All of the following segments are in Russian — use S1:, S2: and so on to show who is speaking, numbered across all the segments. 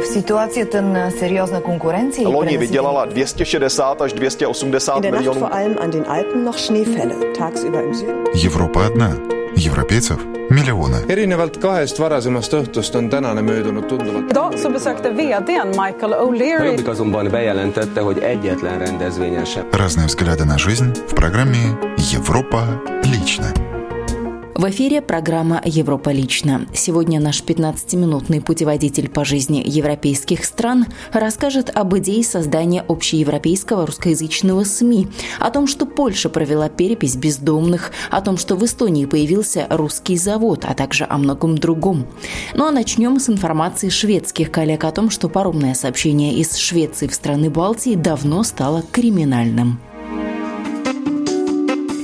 S1: В ситуацията на сериозна конкуренция
S2: Loni vydělala 260 až 280
S3: In der Nacht
S2: milionů.
S3: vor allem an den Alpen noch Schneefälle. Tagsüber im Süden.
S4: Европа одна. Европейцев миллионы.
S5: erinevalt kahest varasemast õhtust on tänane möödunud tunduvalt
S6: Idag så besökte vdn Michael O'Leary
S7: Jobbik azonban bejelentette, hogy egyetlen rendezvényen sem
S4: Разные взгляды на жизнь в программе «Европа лично».
S8: В эфире программа «Европа лично». Сегодня наш 15-минутный путеводитель по жизни европейских стран расскажет об идее создания общеевропейского русскоязычного СМИ, о том, что Польша провела перепись бездомных, о том, что в Эстонии появился русский завод, а также о многом другом. Ну а начнем с информации шведских коллег о том, что паромное сообщение из Швеции в страны Балтии давно стало криминальным.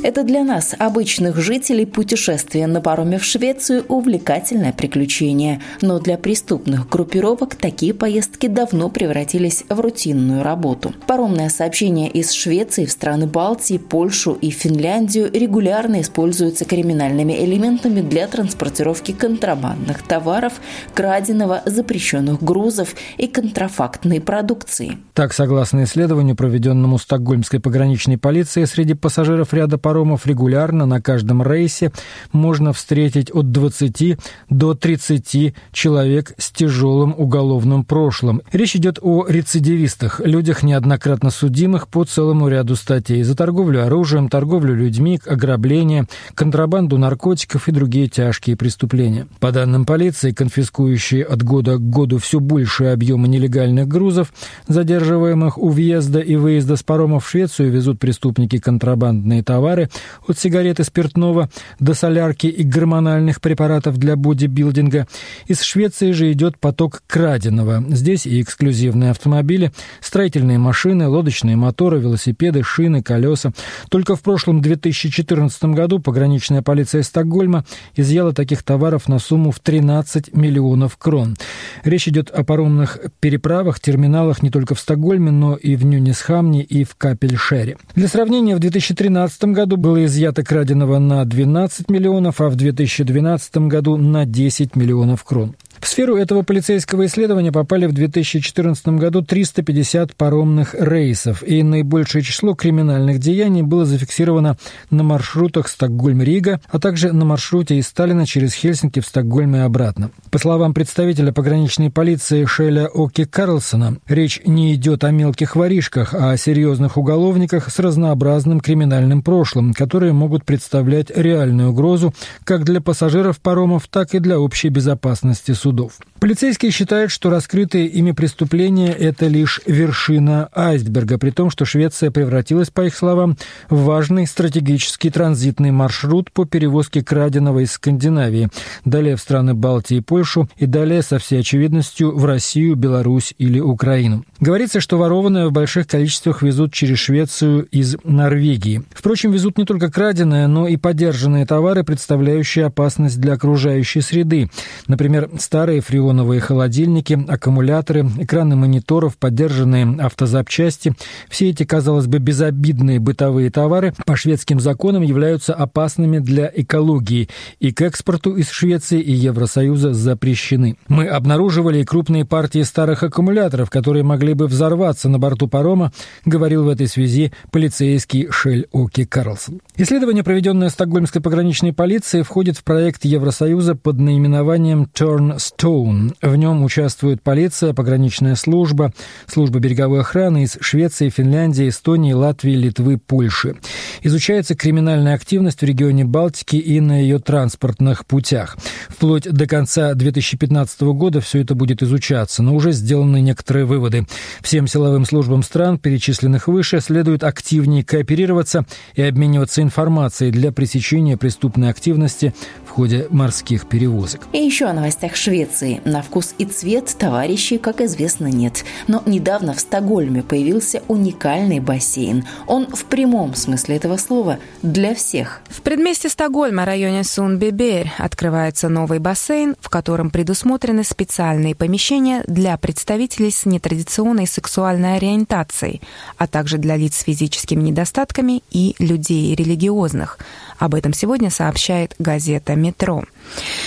S8: Это для нас, обычных жителей, путешествие на пароме в Швецию – увлекательное приключение. Но для преступных группировок такие поездки давно превратились в рутинную работу. Паромное сообщение из Швеции в страны Балтии, Польшу и Финляндию регулярно используется криминальными элементами для транспортировки контрабандных товаров, краденого, запрещенных грузов и контрафактной продукции.
S9: Так, согласно исследованию, проведенному Стокгольмской пограничной полицией, среди пассажиров ряда паромов регулярно на каждом рейсе можно встретить от 20 до 30 человек с тяжелым уголовным прошлым. Речь идет о рецидивистах, людях, неоднократно судимых по целому ряду статей за торговлю оружием, торговлю людьми, ограбление, контрабанду наркотиков и другие тяжкие преступления. По данным полиции, конфискующие от года к году все большие объемы нелегальных грузов, задерживаемых у въезда и выезда с паромов в Швецию, везут преступники контрабандные товары от сигареты спиртного до солярки и гормональных препаратов для бодибилдинга. Из Швеции же идет поток краденого. Здесь и эксклюзивные автомобили, строительные машины, лодочные моторы, велосипеды, шины, колеса. Только в прошлом 2014 году пограничная полиция Стокгольма изъяла таких товаров на сумму в 13 миллионов крон. Речь идет о паромных переправах, терминалах не только в Стокгольме, но и в Нюнисхамне и в Капельшере. Для сравнения, в 2013 году было изъято краденого на 12 миллионов, а в 2012 году на 10 миллионов крон. В сферу этого полицейского исследования попали в 2014 году 350 паромных рейсов, и наибольшее число криминальных деяний было зафиксировано на маршрутах Стокгольм-Рига, а также на маршруте из Сталина через Хельсинки в Стокгольм и обратно. По словам представителя пограничной полиции Шеля Оки Карлсона, речь не идет о мелких воришках, а о серьезных уголовниках с разнообразным криминальным прошлым, которые могут представлять реальную угрозу как для пассажиров паромов, так и для общей безопасности судов судов. Полицейские считают, что раскрытые ими преступления – это лишь вершина айсберга, при том, что Швеция превратилась, по их словам, в важный стратегический транзитный маршрут по перевозке краденого из Скандинавии, далее в страны Балтии и Польшу, и далее, со всей очевидностью, в Россию, Беларусь или Украину. Говорится, что ворованное в больших количествах везут через Швецию из Норвегии. Впрочем, везут не только краденое, но и подержанные товары, представляющие опасность для окружающей среды. Например, старые фреоновые холодильники, аккумуляторы, экраны мониторов, поддержанные автозапчасти. Все эти, казалось бы, безобидные бытовые товары по шведским законам являются опасными для экологии и к экспорту из Швеции и Евросоюза запрещены. Мы обнаруживали крупные партии старых аккумуляторов, которые могли бы взорваться на борту парома, говорил в этой связи полицейский Шель Оки Карлсон. Исследование, проведенное Стокгольмской пограничной полицией, входит в проект Евросоюза под наименованием Turnstone. В нем участвует полиция, пограничная служба, служба береговой охраны из Швеции, Финляндии, Эстонии, Латвии, Литвы, Польши. Изучается криминальная активность в регионе Балтики и на ее транспортных путях. Вплоть до конца 2015 года все это будет изучаться, но уже сделаны некоторые выводы. Всем силовым службам стран, перечисленных выше, следует активнее кооперироваться и обмениваться информацией для пресечения преступной активности в ходе морских перевозок.
S8: И еще о новостях Швеции. На вкус и цвет товарищей, как известно, нет. Но недавно в Стокгольме появился уникальный бассейн. Он в прямом смысле этого слова для всех.
S10: В предместе Стокгольма, районе Сунбибер, открывается новый бассейн, в котором предусмотрены специальные помещения для представителей с нетрадиционной сексуальной ориентацией, а также для лиц с физическими недостатками и людей религиозных. Об этом сегодня сообщает газета «Метро».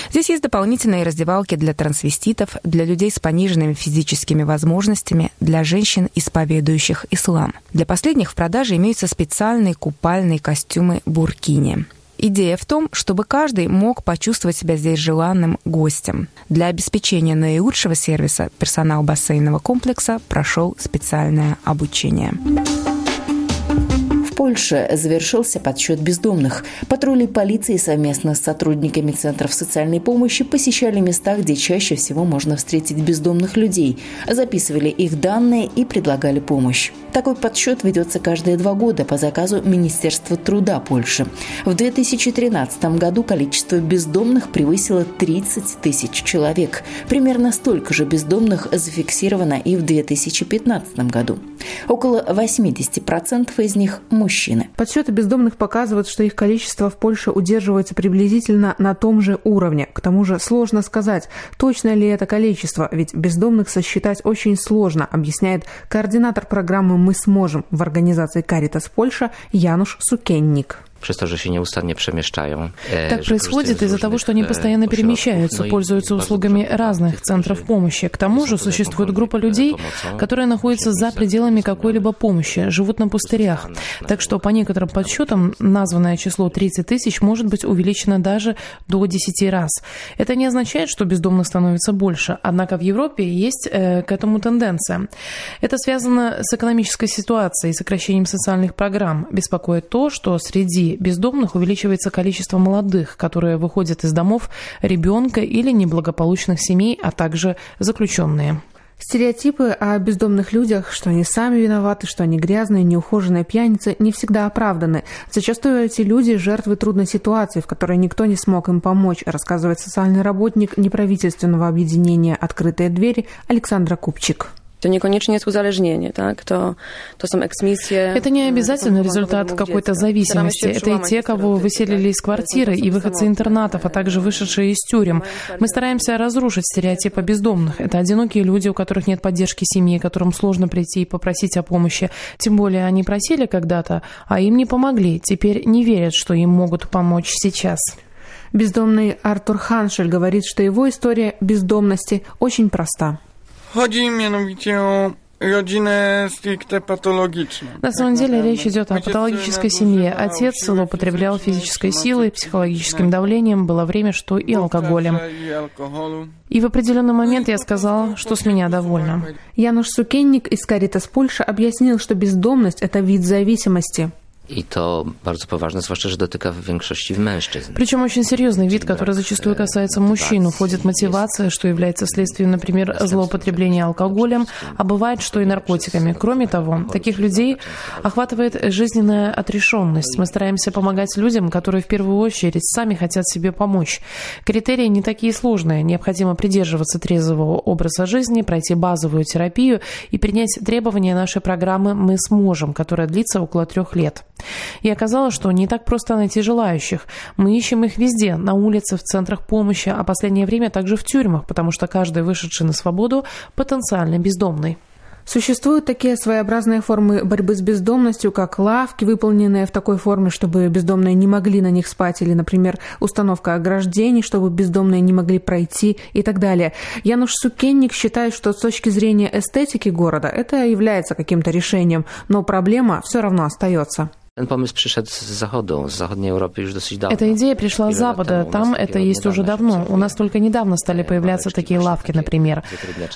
S10: Здесь есть дополнительные раздевалки для трансвеститов, для людей с пониженными физическими возможностями, для женщин, исповедующих ислам. Для последних в продаже имеются специальные купальные костюмы буркини. Идея в том, чтобы каждый мог почувствовать себя здесь желанным гостем. Для обеспечения наилучшего сервиса персонал бассейнового комплекса прошел специальное обучение.
S8: Польше завершился подсчет бездомных. Патрули полиции совместно с сотрудниками центров социальной помощи посещали места, где чаще всего можно встретить бездомных людей, записывали их данные и предлагали помощь. Такой подсчет ведется каждые два года по заказу Министерства труда Польши. В 2013 году количество бездомных превысило 30 тысяч человек. Примерно столько же бездомных зафиксировано и в 2015 году. Около 80% из них – мужчины.
S11: Подсчеты бездомных показывают, что их количество в Польше удерживается приблизительно на том же уровне. К тому же сложно сказать, точно ли это количество, ведь бездомных сосчитать очень сложно, объясняет координатор программы «Мы сможем» в организации «Каритас Польша» Януш Сукенник
S12: przez to, że się nieustannie przemieszczają.
S13: Так происходит из-за того, что они постоянно перемещаются, пользуются услугами разных центров помощи. К тому же существует группа людей, которые находятся за пределами какой-либо помощи, живут на пустырях. Так что по некоторым подсчетам названное число 30 тысяч может быть увеличено даже до 10 раз. Это не означает, что бездомных становится больше, однако в Европе есть э, к этому тенденция. Это связано с экономической ситуацией, сокращением социальных программ. Беспокоит то, что среди бездомных увеличивается количество молодых, которые выходят из домов ребенка или неблагополучных семей, а также заключенные.
S11: Стереотипы о бездомных людях, что они сами виноваты, что они грязные, неухоженные пьяницы, не всегда оправданы. Зачастую эти люди – жертвы трудной ситуации, в которой никто не смог им помочь, рассказывает социальный работник неправительственного объединения «Открытые двери» Александра Купчик.
S14: To niekoniecznie jest uzależnienie, tak? To, to są eksmisje.
S13: Это не обязательно результат какой-то зависимости. Это и те, кого выселили из квартиры, и выходцы интернатов, а также вышедшие из тюрем. Мы стараемся разрушить стереотипы бездомных. Это одинокие люди, у которых нет поддержки семьи, которым сложно прийти и попросить о помощи. Тем более они просили когда-то, а им не помогли. Теперь не верят, что им могут помочь сейчас.
S11: Бездомный Артур Ханшель говорит, что его история бездомности очень проста.
S15: Chodzi mianowicie o родина патологична.
S13: На самом деле речь идет о патологической семье. Отец злоупотреблял физической силой, психологическим давлением, было время, что и алкоголем. И в определенный момент я сказал, что с меня довольно.
S11: Януш Сукенник из Каритас Польша объяснил, что бездомность – это вид зависимости.
S12: I to bardzo poważne, zwłaszcza, że dotyka w większości mężczyzn.
S13: Причем очень серьезный вид, который зачастую касается мужчин. Уходит мотивация, что является следствием, например, злоупотребления алкоголем, а бывает, что и наркотиками. Кроме того, таких людей охватывает жизненная отрешенность. Мы стараемся помогать людям, которые в первую очередь сами хотят себе помочь. Критерии не такие сложные. Необходимо придерживаться трезвого образа жизни, пройти базовую терапию и принять требования нашей программы «Мы сможем», которая длится около трех лет. И оказалось, что не так просто найти желающих. Мы ищем их везде, на улице, в центрах помощи, а последнее время также в тюрьмах, потому что каждый вышедший на свободу потенциально бездомный.
S11: Существуют такие своеобразные формы борьбы с бездомностью, как лавки, выполненные в такой форме, чтобы бездомные не могли на них спать, или, например, установка ограждений, чтобы бездомные не могли пройти и так далее. Януш Сукенник считает, что с точки зрения эстетики города это является каким-то решением, но проблема все равно остается.
S12: Ten pomysł przyszedł z zachodu, z zachodniej Europy już dosyć давно.
S13: Эта идея пришла с Запада. Там это есть уже давно. У нас только недавно стали появляться такие лавки, например.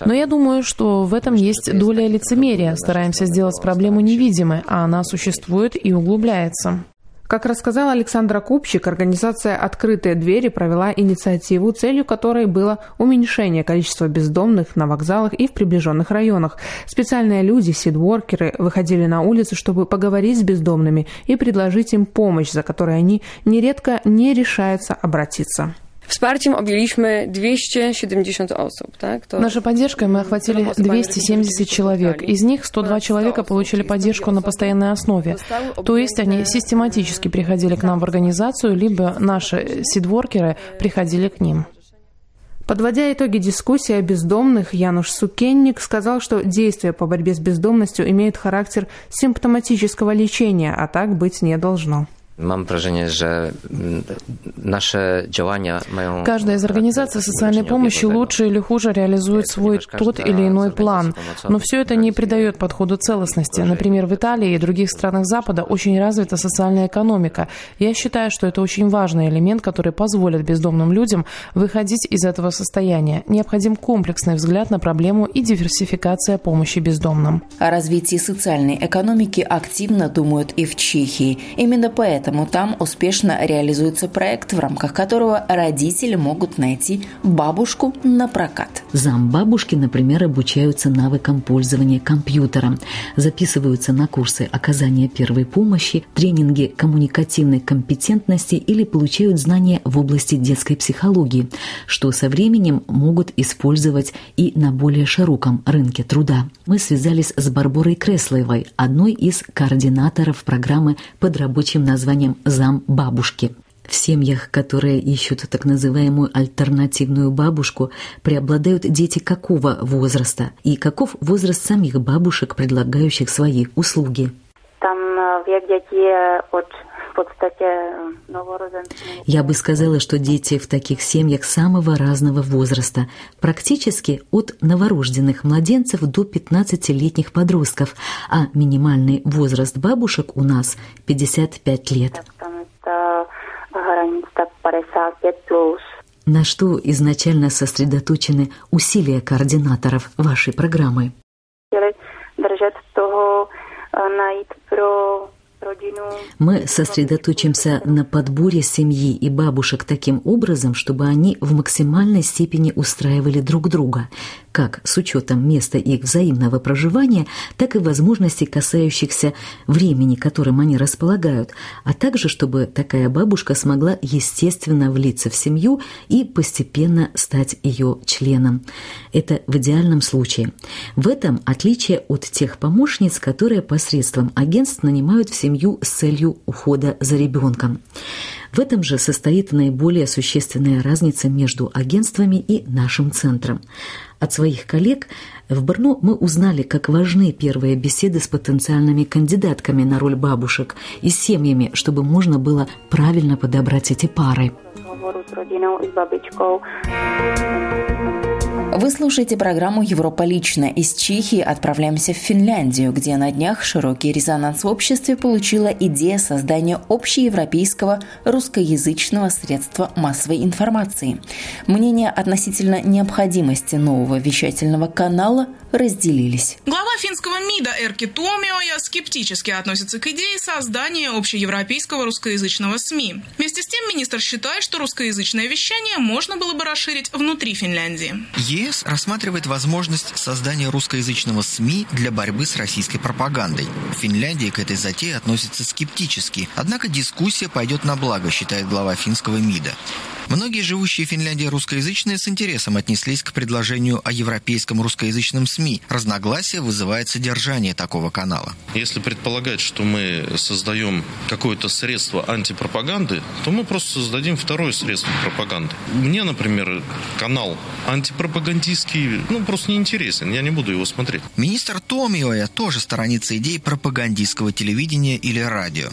S13: Но я думаю, что в этом есть доля лицемерия. Стараемся сделать проблему невидимой, а она существует и углубляется.
S11: Как рассказал Александра Купчик, организация «Открытые двери» провела инициативу, целью которой было уменьшение количества бездомных на вокзалах и в приближенных районах. Специальные люди, сидворкеры, выходили на улицы, чтобы поговорить с бездомными и предложить им помощь, за которой они нередко не решаются обратиться.
S14: Wsparciem objęliśmy 270 osób. Так?
S13: То... Нашей поддержкой мы охватили 270 человек. Из них 102 человека получили поддержку на постоянной основе. То есть они систематически приходили к нам в организацию, либо наши сидворкеры приходили к ним.
S11: Подводя итоги дискуссии о бездомных, Януш Сукенник сказал, что действия по борьбе с бездомностью имеют характер симптоматического лечения, а так быть не должно.
S12: Mam wrażenie, że nasze działania mają...
S13: Каждая из организаций социальной помощи лучше или хуже реализует свой тот или иной план. Но все это не придает подходу целостности. Например, в Италии и других странах Запада очень развита социальная экономика. Я считаю, что это очень важный элемент, который позволит бездомным людям выходить из этого состояния. Необходим комплексный взгляд на проблему и диверсификация помощи бездомным.
S8: О развитии социальной экономики активно думают и в Чехии. Именно поэтому там успешно реализуется проект, в рамках которого родители могут найти бабушку на прокат.
S16: Зам бабушки, например, обучаются навыкам пользования компьютером, записываются на курсы оказания первой помощи, тренинги коммуникативной компетентности или получают знания в области детской психологии, что со временем могут использовать и на более широком рынке труда. Мы связались с Барборой Креслоевой, одной из координаторов программы под рабочим названием «Зам бабушки». В семьях, которые ищут так называемую альтернативную бабушку, преобладают дети какого возраста и каков возраст самих бабушек, предлагающих свои услуги?
S17: Там век детей от
S16: я бы сказала, что дети в таких семьях самого разного возраста, практически от новорожденных младенцев до 15-летних подростков, а минимальный возраст бабушек у нас 55 лет. На что изначально сосредоточены усилия координаторов вашей программы?
S17: Держать того, найти про
S16: мы сосредоточимся на подборе семьи и бабушек таким образом, чтобы они в максимальной степени устраивали друг друга, как с учетом места их взаимного проживания, так и возможностей, касающихся времени, которым они располагают, а также чтобы такая бабушка смогла естественно влиться в семью и постепенно стать ее членом. Это в идеальном случае. В этом отличие от тех помощниц, которые посредством агентств нанимают в семью с целью ухода за ребенком. В этом же состоит наиболее существенная разница между агентствами и нашим центром. От своих коллег в Брно мы узнали, как важны первые беседы с потенциальными кандидатками на роль бабушек и с семьями, чтобы можно было правильно подобрать эти пары.
S8: Вы слушаете программу «Европа лично». Из Чехии отправляемся в Финляндию, где на днях широкий резонанс в обществе получила идея создания общеевропейского русскоязычного средства массовой информации. Мнения относительно необходимости нового вещательного канала разделились.
S18: Глава финского МИДа Эрки Туомиоя скептически относится к идее создания общеевропейского русскоязычного СМИ. Вместе с тем министр считает, что русскоязычное вещание можно было бы расширить внутри Финляндии.
S19: ЕС рассматривает возможность создания русскоязычного СМИ для борьбы с российской пропагандой. В Финляндии к этой затее относятся скептически, однако дискуссия пойдет на благо, считает глава финского МИДа. Многие живущие в Финляндии русскоязычные с интересом отнеслись к предложению о европейском русскоязычном СМИ. Разногласия вызывает содержание такого канала.
S20: Если предполагать, что мы создаем какое-то средство антипропаганды, то мы просто создадим второе средство пропаганды. Мне, например, канал антипропагандистский, ну, просто неинтересен, я не буду его смотреть.
S19: Министр Томиоя тоже сторонится идей пропагандистского телевидения или радио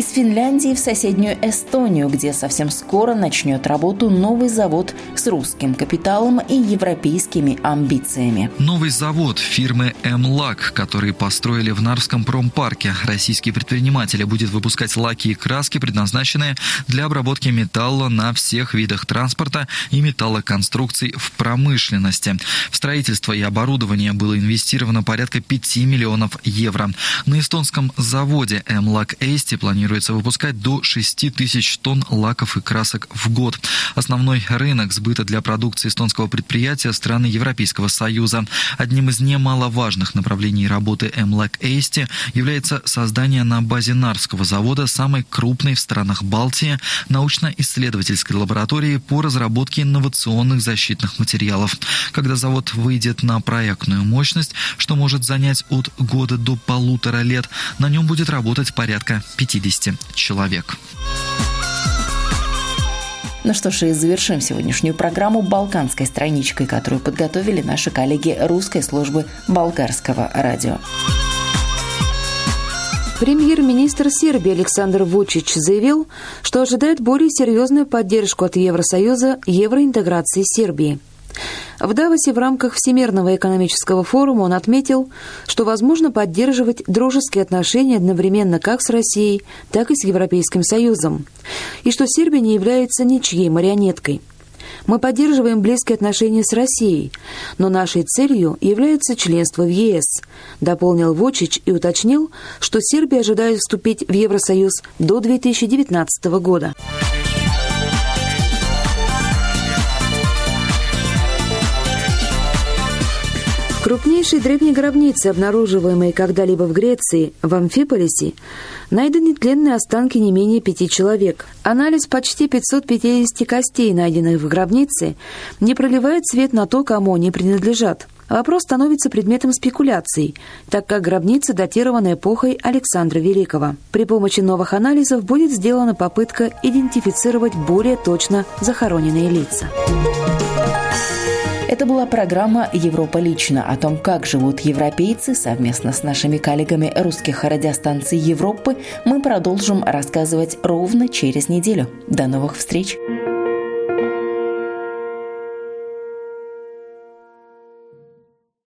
S8: из Финляндии в соседнюю Эстонию, где совсем скоро начнет работу новый завод с русским капиталом и европейскими амбициями.
S21: Новый завод фирмы «М-Лак», который построили в Нарвском промпарке. Российские предприниматели будет выпускать лаки и краски, предназначенные для обработки металла на всех видах транспорта и металлоконструкций в промышленности. В строительство и оборудование было инвестировано порядка 5 миллионов евро. На эстонском заводе «М-Лак Эсти» планируется планируется выпускать до 6 тысяч тонн лаков и красок в год. Основной рынок сбыта для продукции эстонского предприятия – страны Европейского Союза. Одним из немаловажных направлений работы МЛАК Эсти является создание на базе Нарского завода самой крупной в странах Балтии научно-исследовательской лаборатории по разработке инновационных защитных материалов. Когда завод выйдет на проектную мощность, что может занять от года до полутора лет, на нем будет работать порядка 50 50 человек.
S8: Ну что ж, и завершим сегодняшнюю программу балканской страничкой, которую подготовили наши коллеги русской службы болгарского радио.
S22: Премьер-министр Сербии Александр Вучич заявил, что ожидает более серьезную поддержку от Евросоюза евроинтеграции Сербии. В Давосе в рамках Всемирного экономического форума он отметил, что возможно поддерживать дружеские отношения одновременно как с Россией, так и с Европейским Союзом, и что Сербия не является ничьей марионеткой – мы поддерживаем близкие отношения с Россией, но нашей целью является членство в ЕС, дополнил Вочич и уточнил, что Сербия ожидает вступить в Евросоюз до 2019 года. Крупнейшие древние гробницы, обнаруживаемые когда-либо в Греции, в Амфиполисе, найдены тленные останки не менее пяти человек. Анализ почти 550 костей, найденных в гробнице, не проливает свет на то, кому они принадлежат. Вопрос становится предметом спекуляций, так как гробница датирована эпохой Александра Великого. При помощи новых анализов будет сделана попытка идентифицировать более точно захороненные лица.
S8: Это была программа «Европа лично» о том, как живут европейцы. Совместно с нашими коллегами русских радиостанций Европы мы продолжим рассказывать ровно через неделю. До новых встреч!